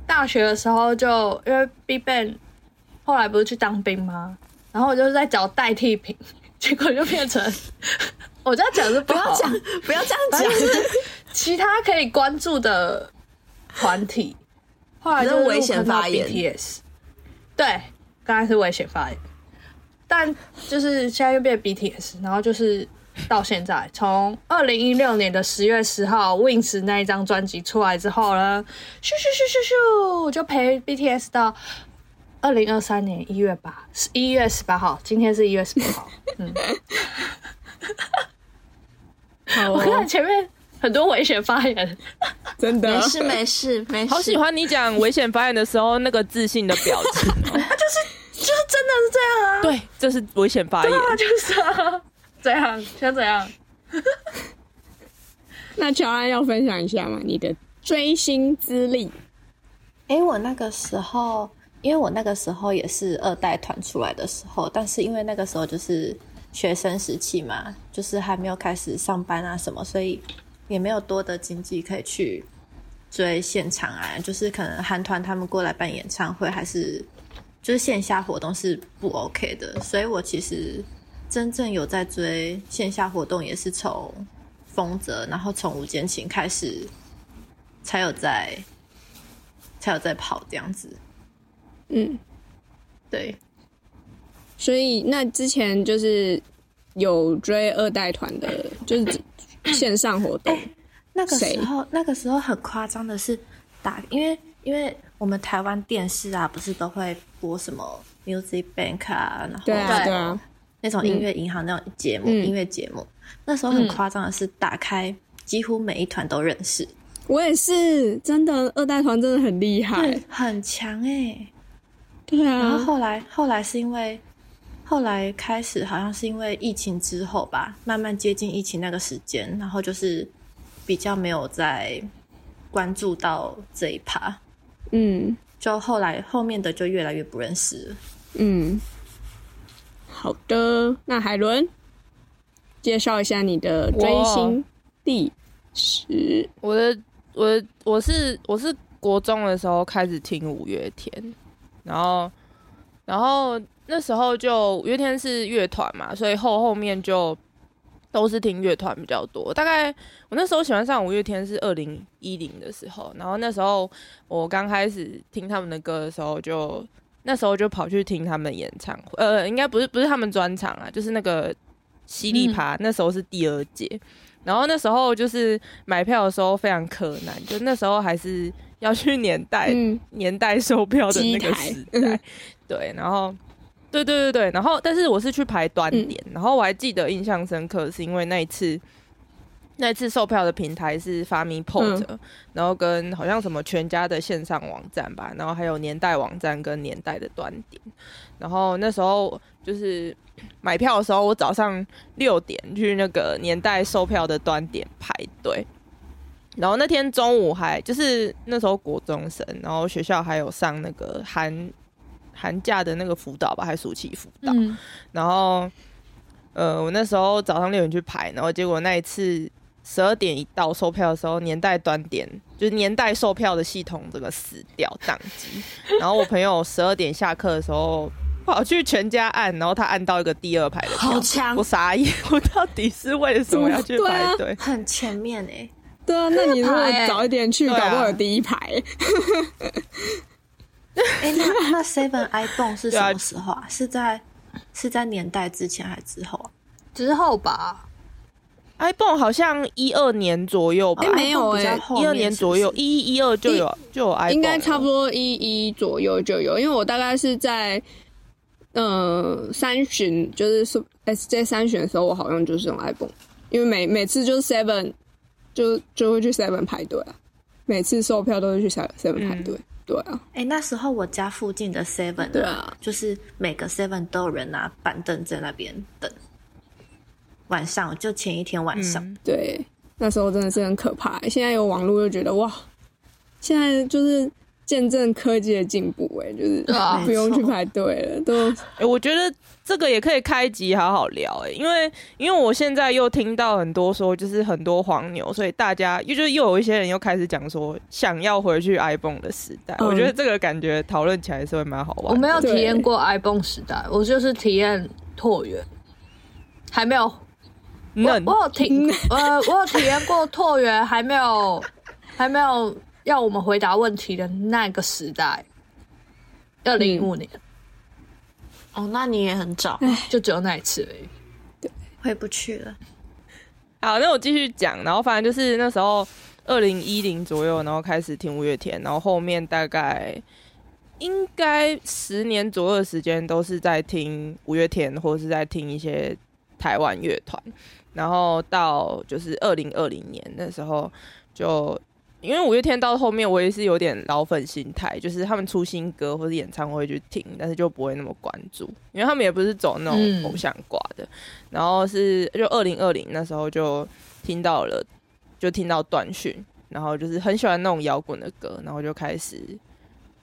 大学的时候就因为 Big Bang 后来不是去当兵吗？然后我就是在找代替品，结果就变成 我这样讲是不要讲，不要这样讲。其他可以关注的团体，后来就是危险发言对，刚才是危险发言，但就是现在又变 BTS，然后就是到现在，从二零一六年的十月十号 Wings 那一张专辑出来之后呢，咻咻咻咻咻，就陪 BTS 到二零二三年一月八，一月十八号，今天是一月十八号，嗯，好我看哦，前面很多危险发言。真的没事没事没事，好喜欢你讲危险发言的时候那个自信的表情 他。就是真的是这样啊！对，这是危险发言。啊，就是啊，怎样？想怎样？那乔安要分享一下吗？你的追星资历？诶，我那个时候，因为我那个时候也是二代团出来的时候，但是因为那个时候就是学生时期嘛，就是还没有开始上班啊什么，所以也没有多的经济可以去追现场啊。就是可能韩团他们过来办演唱会，还是就是线下活动是不 OK 的，所以我其实真正有在追线下活动，也是从丰泽，然后从吴建琴开始，才有在才有在跑这样子。嗯，对，所以那之前就是有追二代团的，就是 线上活动。那个谁时候那个时候很夸张的是打，因为因为我们台湾电视啊，不是都会播什么 Music Bank 啊，然后对啊，对对啊，那种音乐银行那种节目，嗯。音乐节目。那时候很夸张的是，打开几乎每一团都认识，我也是，真的二代团真的很厉害。，很强哎、对啊。然后啊，后来后来是因为后来开始好像是因为疫情之后吧，慢慢接近疫情那个时间，然后就是比较没有在关注到这一趴，嗯就后来后面的就越来越不认识了。嗯，好的，那海伦介绍一下你的追星历史。我的我的我是我是国中的时候开始听五月天，然后然后那时候就五月天是乐团嘛，所以后后面就都是听乐团比较多。大概我那时候喜欢上五月天是二零一零的时候，然后那时候我刚开始听他们的歌的时候就。那时候就跑去听他们演唱会，呃，应该不是不是他们专场啊，就是那个犀利趴，那时候是第二届，然后那时候就是买票的时候非常可难，就那时候还是要去年代、嗯年代售票的那个时代，对，然后对对对对，然后但是我是去排端点，然后我还记得印象深刻，是因为那一次。那一次售票的平台是发咪 Port，、然后跟好像什么全家的线上网站吧，然后还有年代网站跟年代的端点。然后那时候就是买票的时候，我早上六点去那个年代售票的端点排队。然后那天中午还就是那时候国中生，然后学校还有上那个寒寒假的那个辅导吧，还暑期辅导。嗯，然后呃，我那时候早上六点去排，然后结果那一次十二点一到售票的时候，年代端点就是年代售票的系统整个死掉宕机。然后我朋友十二点下课的时候跑去全家按，然后他按到一个第二排的票，好强我傻眼，我到底是为什么要去排队？很前面哎、对啊，那你如果早一点去，搞不好有第一排。哎、那那 Seven iPhone 是什么时候啊？是在是在年代之前还是之后啊？之后吧，iPhone 好像一二年左右吧。哦，没有欸一二年左右，一一一二就有就有 iPhone，应该差不多。一一左右就有，因为我大概是在呃三巡就是 S J 三巡的时候，我好像就是用 iPhone，因为每每次就是 Seven 就就会去 Seven 排队啊，每次售票都是去 Seven Seven 排队，对啊，哎、那时候我家附近的 Seven，对啊，就是每个 Seven 都有人拿板凳在那边等。晚上就前一天晚上，嗯对，那时候真的是很可怕。现在有网络就觉得哇，现在就是见证科技的进步，哎，就是啊不用去排队了，都哎、我觉得这个也可以开集好好聊哎、因为因为我现在又听到很多说，就是很多黄牛，所以大家又就又有一些人又开始讲说想要回去 iPhone 的时代。嗯我觉得这个感觉讨论起来是会蛮好玩的。我没有对体验过 iPhone 时代，我就是体验拓元，还没有。我嫩我有体呃，我有体验过拓元，还没有还没有要我们回答问题的那个时代，二零一五年、哦，那你也很早，就只有那一次而已。回不去了。好，那我继续讲，然后反正就是那时候二零一零左右，然后开始听五月天，然后后面大概应该十年左右的时间都是在听五月天，或者是在听一些台湾乐团，然后到就是二零二零年那时候就。因为五月天到后面，我也是有点老粉心态，就是他们出新歌或者演唱会去听，但是就不会那么关注，因为他们也不是走那种偶像挂的。然后是就二零二零那时候就听到了，就听到断讯，然后就是很喜欢那种摇滚的歌，然后就开始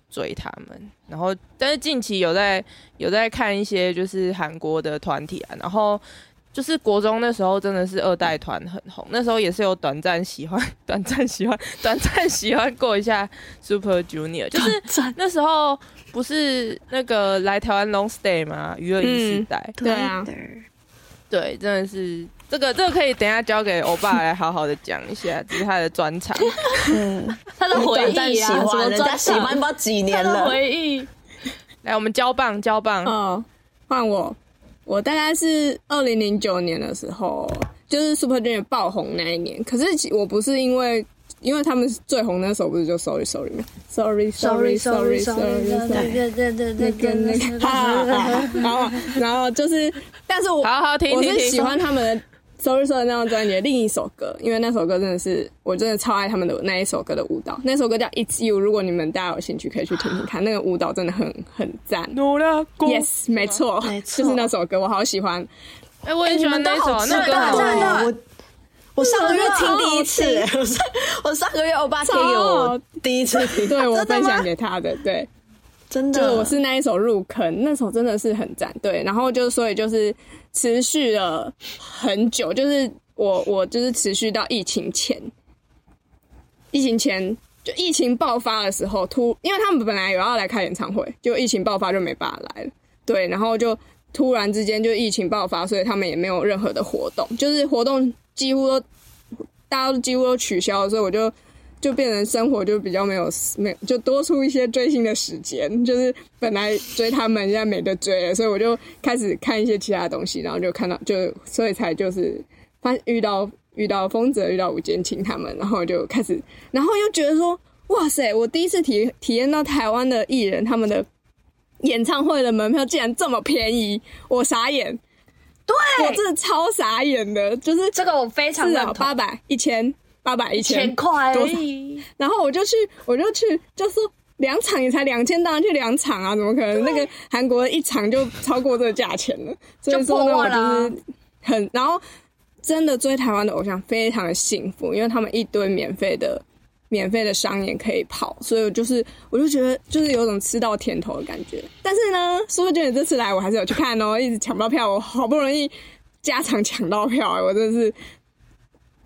追他们。然后但是近期有在有在看一些就是韩国的团体啊，然后就是国中那时候真的是二代团很红，那时候也是有短暂喜欢、短暂喜欢、短暂喜欢过一下 Super Junior，就是那时候不是那个来台湾 long stay 吗？娱乐一时代。对啊，对，真的是这个，这个可以等一下交给欧巴来好好的讲一下，这是他的专场。嗯，他的回忆啊，什么欢，人家专喜欢不知道几年他的了，回忆。来，我们交棒，交棒。嗯，换我，我大概是二零零九年的时候，就是 Super Junior 爆红那一年。可是其我不是因为，因为他们最红那首不是就 Sorry Sorry 吗？Sorry Sorry Sorry Sorry Sorry。对对对对对那个，那个，好然后然后就是，但是我好好听我是喜欢他们的 Sorry Sorry 那张专辑的另一首歌，因为那首歌真的是我真的超爱他们的那一首歌的舞蹈，那首歌叫 It's You。如果你们大家有兴趣，可以去听听看，那个舞蹈真的很很赞。努力过 Yes，没错，没错就是那首歌，我好喜欢。哎、我也喜欢那首，那歌好知道听。我我上个月听第一次，我上我上个月欧巴听给我第一次听，对我分享给他的，对，真的，就我是那一首入坑，那首真的是很赞，对，然后就所以就是持续了很久，就是我我就是持续到疫情前，疫情前就疫情爆发的时候，突因为他们本来有要来开演唱会，就疫情爆发就没办法来了，对，然后就突然之间就疫情爆发，所以他们也没有任何的活动，就是活动几乎都大家都几乎都取消了，所以我就就变成生活就比较没有没有就多出一些追星的时间，就是本来追他们现在没得追了，所以我就开始看一些其他东西，然后就看到就所以才就是发遇到遇到丰泽遇到吴建清他们，然后就开始，然后又觉得说哇塞，我第一次体体验到台湾的艺人他们的演唱会的门票竟然这么便宜，我傻眼。对，我真的超傻眼的，就是这个我非常至认八百、一千、八百、一千千块而多少已。然后我就去，我就去，就说两场也才两千，当然去两场啊，怎么可能？那个韩国一场就超过这个价钱了，所以说呢，我就是很，然后真的追台湾的偶像非常的幸福，因为他们一堆免费的。免费的商演可以跑，所以我就是，我就觉得就是有种吃到甜头的感觉。但是呢，苏慧娟这次来，我还是有去看哦，一直抢不到票，我好不容易加场抢到票、哎我真的是，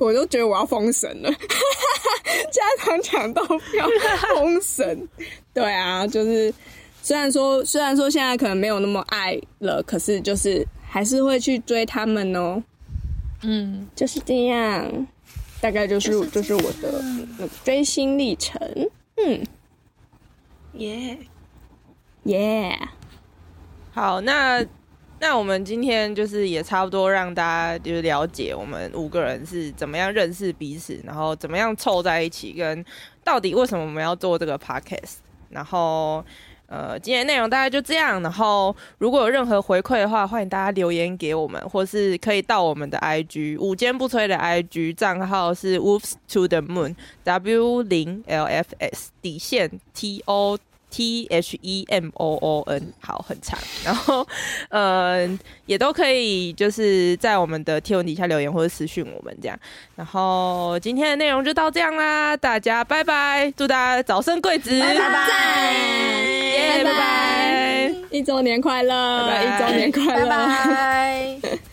我都觉得我要封神了。家长抢到票，封神。对啊，就是虽然说虽然说现在可能没有那么爱了，可是就是还是会去追他们哦。嗯，就是这样，大概就是就是我的那个追星历程。嗯，耶、耶、好，那那我们今天就是也差不多让大家就是了解我们五个人是怎么样认识彼此，然后怎么样凑在一起，跟到底为什么我们要做这个 podcast，然后。呃，今天内容大概就这样。然后如果有任何回馈的话，欢迎大家留言给我们，或是可以到我们的 IG 午间不摧的 IG 账号是 Wolves to the Moon W 零 L F S 底线 T O。T H E M O O N，好，很长。然后，呃，也都可以，就是在我们的贴文底下留言或者私讯我们这样。然后今天的内容就到这样啦，大家拜拜，祝大家早生贵子，拜拜，耶，拜拜，一周年快乐，拜拜。一周年快乐，拜拜。